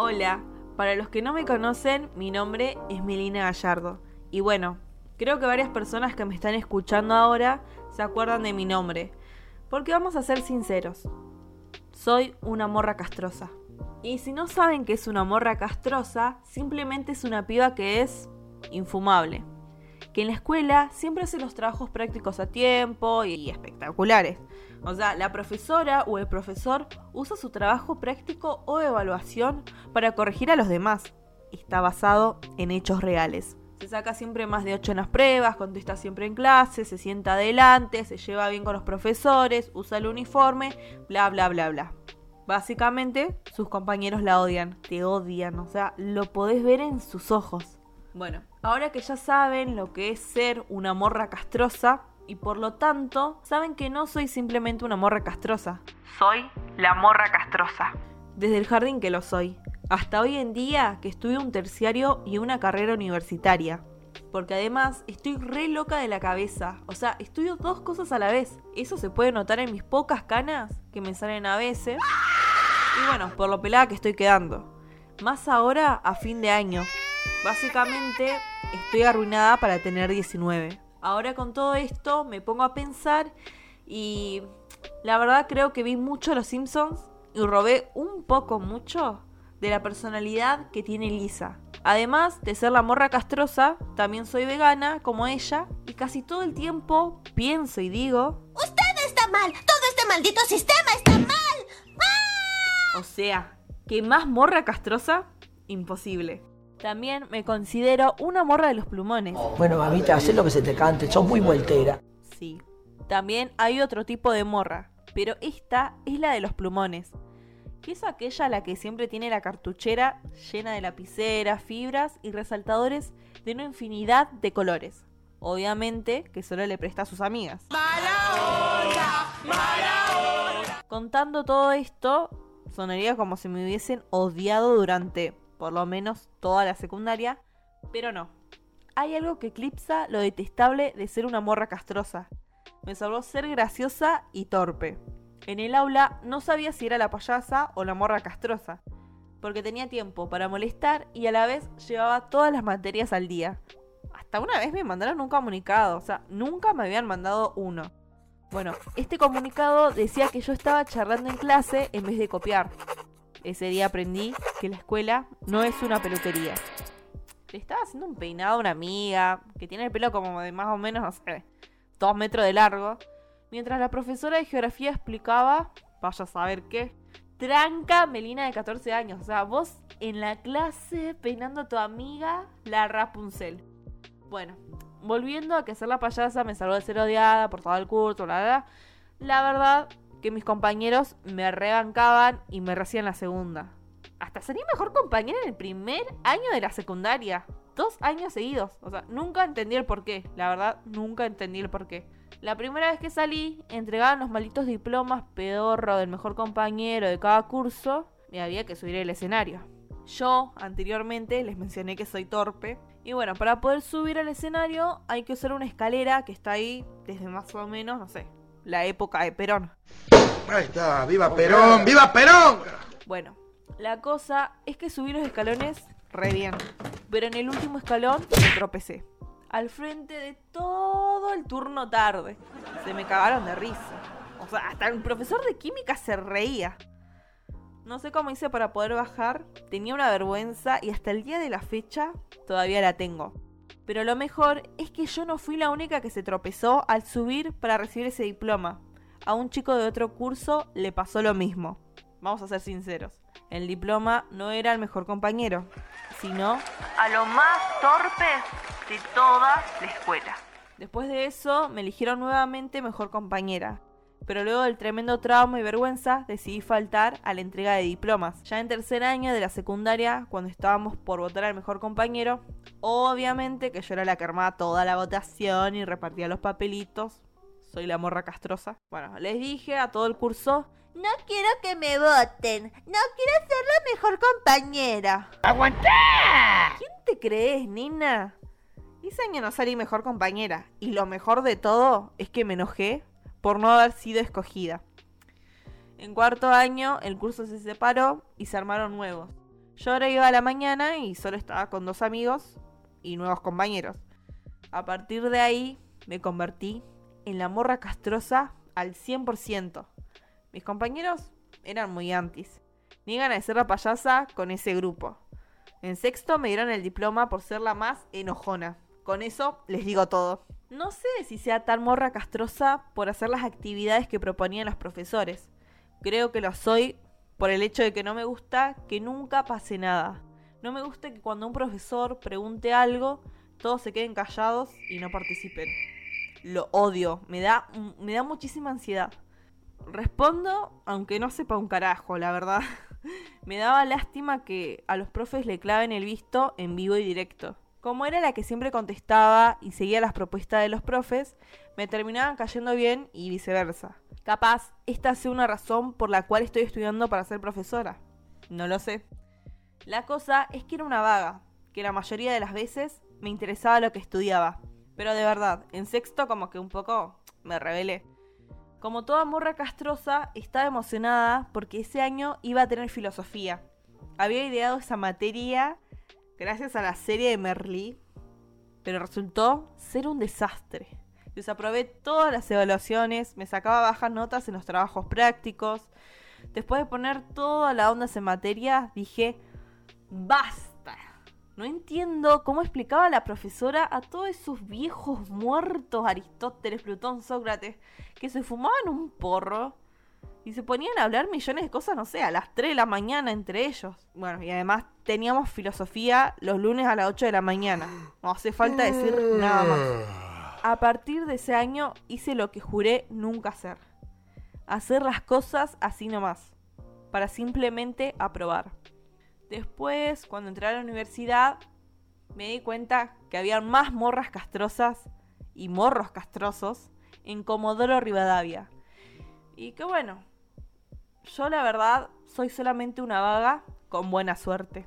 Hola, para los que no me conocen, mi nombre es Melina Gallardo. Y bueno, creo que varias personas que me están escuchando ahora se acuerdan de mi nombre. Porque vamos a ser sinceros, soy una morra castrosa. Y si no saben que es una morra castrosa, simplemente es una piba que es infumable. Que en la escuela siempre hace los trabajos prácticos a tiempo y espectaculares. O sea, la profesora o el profesor usa su trabajo práctico o evaluación para corregir a los demás. Está basado en hechos reales. Se saca siempre más de 8 en las pruebas, contesta siempre en clase, se sienta adelante, se lleva bien con los profesores, usa el uniforme, bla bla bla bla. Básicamente, sus compañeros la odian, te odian, o sea, lo podés ver en sus ojos. Bueno, ahora que ya saben lo que es ser una morra castrosa, y por lo tanto saben que no soy simplemente una morra castrosa. Soy la morra castrosa. Desde el jardín que lo soy. Hasta hoy en día que estudio un terciario y una carrera universitaria. Porque además estoy re loca de la cabeza. O sea, estudio dos cosas a la vez. Eso se puede notar en mis pocas canas que me salen a veces. Y bueno, por lo pelada que estoy quedando. Más ahora a fin de año. Básicamente estoy arruinada para tener 19. Ahora con todo esto me pongo a pensar y la verdad creo que vi mucho Los Simpsons y robé un poco mucho de la personalidad que tiene Lisa. Además de ser la morra castrosa, también soy vegana como ella y casi todo el tiempo pienso y digo... Usted está mal, todo este maldito sistema está mal. O sea, ¿qué más morra castrosa? Imposible. También me considero una morra de los plumones. Bueno, mamita, haz lo que se te cante, sos muy vueltera. Sí. También hay otro tipo de morra, pero esta es la de los plumones. Que es aquella la que siempre tiene la cartuchera llena de lapiceras, fibras y resaltadores de una infinidad de colores. Obviamente que solo le presta a sus amigas. ¡Mala ¡Mala Contando todo esto, sonaría como si me hubiesen odiado durante por lo menos toda la secundaria, pero no. Hay algo que eclipsa lo detestable de ser una morra castrosa. Me salvó ser graciosa y torpe. En el aula no sabía si era la payasa o la morra castrosa, porque tenía tiempo para molestar y a la vez llevaba todas las materias al día. Hasta una vez me mandaron un comunicado, o sea, nunca me habían mandado uno. Bueno, este comunicado decía que yo estaba charlando en clase en vez de copiar. Ese día aprendí que la escuela no es una peluquería. Le estaba haciendo un peinado a una amiga que tiene el pelo como de más o menos, no sé, dos metros de largo. Mientras la profesora de geografía explicaba, vaya a saber qué, tranca Melina de 14 años. O sea, vos en la clase peinando a tu amiga la Rapunzel. Bueno, volviendo a que ser la payasa me salvó de ser odiada por todo el curso, la. La verdad que mis compañeros me rebancaban y me recién la segunda. Hasta sería mejor compañera en el primer año de la secundaria. Dos años seguidos. O sea, nunca entendí el por qué. La verdad, nunca entendí el por qué. La primera vez que salí, entregaban los malitos diplomas pedorro del mejor compañero de cada curso y había que subir el escenario. Yo, anteriormente, les mencioné que soy torpe. Y bueno, para poder subir al escenario hay que usar una escalera que está ahí desde más o menos, no sé, la época de Perón. Ahí está, viva Perón, viva Perón. Bueno, la cosa es que subí los escalones re bien, pero en el último escalón me tropecé. Al frente de todo el turno tarde. Se me cagaron de risa. O sea, hasta el profesor de química se reía. No sé cómo hice para poder bajar, tenía una vergüenza y hasta el día de la fecha todavía la tengo. Pero lo mejor es que yo no fui la única que se tropezó al subir para recibir ese diploma. A un chico de otro curso le pasó lo mismo. Vamos a ser sinceros. El diploma no era el mejor compañero, sino a lo más torpe de toda la escuela. Después de eso me eligieron nuevamente mejor compañera pero luego del tremendo trauma y vergüenza decidí faltar a la entrega de diplomas. Ya en tercer año de la secundaria, cuando estábamos por votar al mejor compañero, obviamente que yo era la que armaba toda la votación y repartía los papelitos. Soy la morra castrosa. Bueno, les dije a todo el curso, no quiero que me voten, no quiero ser la mejor compañera. ¡Aguantá! ¿Quién te crees, Nina? Ese año no salí mejor compañera. Y lo mejor de todo es que me enojé por no haber sido escogida. En cuarto año el curso se separó y se armaron nuevos. Yo ahora iba a la mañana y solo estaba con dos amigos y nuevos compañeros. A partir de ahí me convertí en la morra castrosa al 100%. Mis compañeros eran muy antis. Ni ganas de ser la payasa con ese grupo. En sexto me dieron el diploma por ser la más enojona. Con eso les digo todo. No sé si sea tan morra castrosa por hacer las actividades que proponían los profesores. Creo que lo soy por el hecho de que no me gusta que nunca pase nada. No me gusta que cuando un profesor pregunte algo, todos se queden callados y no participen. Lo odio, me da, me da muchísima ansiedad. Respondo, aunque no sepa un carajo, la verdad. me daba lástima que a los profes le claven el visto en vivo y directo. Como era la que siempre contestaba y seguía las propuestas de los profes, me terminaban cayendo bien y viceversa. Capaz, esta sea una razón por la cual estoy estudiando para ser profesora. No lo sé. La cosa es que era una vaga, que la mayoría de las veces me interesaba lo que estudiaba. Pero de verdad, en sexto como que un poco me rebelé. Como toda morra castrosa, estaba emocionada porque ese año iba a tener filosofía. Había ideado esa materia gracias a la serie de Merlí, pero resultó ser un desastre. Desaprobé todas las evaluaciones, me sacaba bajas notas en los trabajos prácticos. Después de poner toda la onda en materia, dije, basta. No entiendo cómo explicaba la profesora a todos esos viejos muertos, Aristóteles, Plutón, Sócrates, que se fumaban un porro y se ponían a hablar millones de cosas, no sé, a las 3 de la mañana entre ellos. Bueno, y además teníamos filosofía los lunes a las 8 de la mañana. No hace falta decir nada más. A partir de ese año hice lo que juré nunca hacer. Hacer las cosas así nomás, para simplemente aprobar. Después, cuando entré a la universidad, me di cuenta que había más morras castrosas y morros castrosos en Comodoro Rivadavia. Y que bueno, yo la verdad soy solamente una vaga con buena suerte.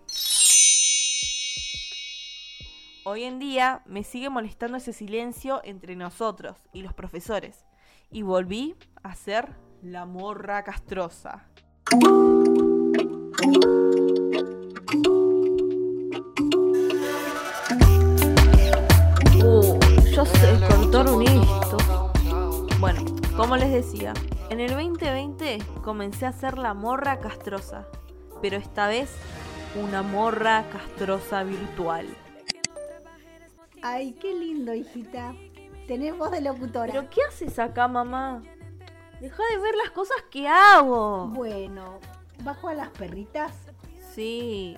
Hoy en día me sigue molestando ese silencio entre nosotros y los profesores. Y volví a ser la morra castrosa. yo sé un esto. Bueno, como les decía, en el 2020 comencé a ser la morra castrosa, pero esta vez una morra castrosa virtual. Ay, qué lindo, hijita. Tenés voz de locutora. ¿Pero qué haces acá, mamá? Deja de ver las cosas que hago. Bueno, ¿bajo a las perritas? Sí.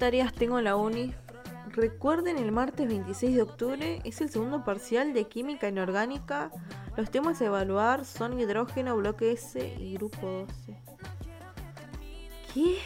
Tareas tengo en la uni? Recuerden, el martes 26 de octubre es el segundo parcial de Química Inorgánica. Los temas a evaluar son hidrógeno, bloque S y grupo 12. ¿Qué?